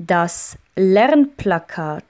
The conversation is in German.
Das Lernplakat.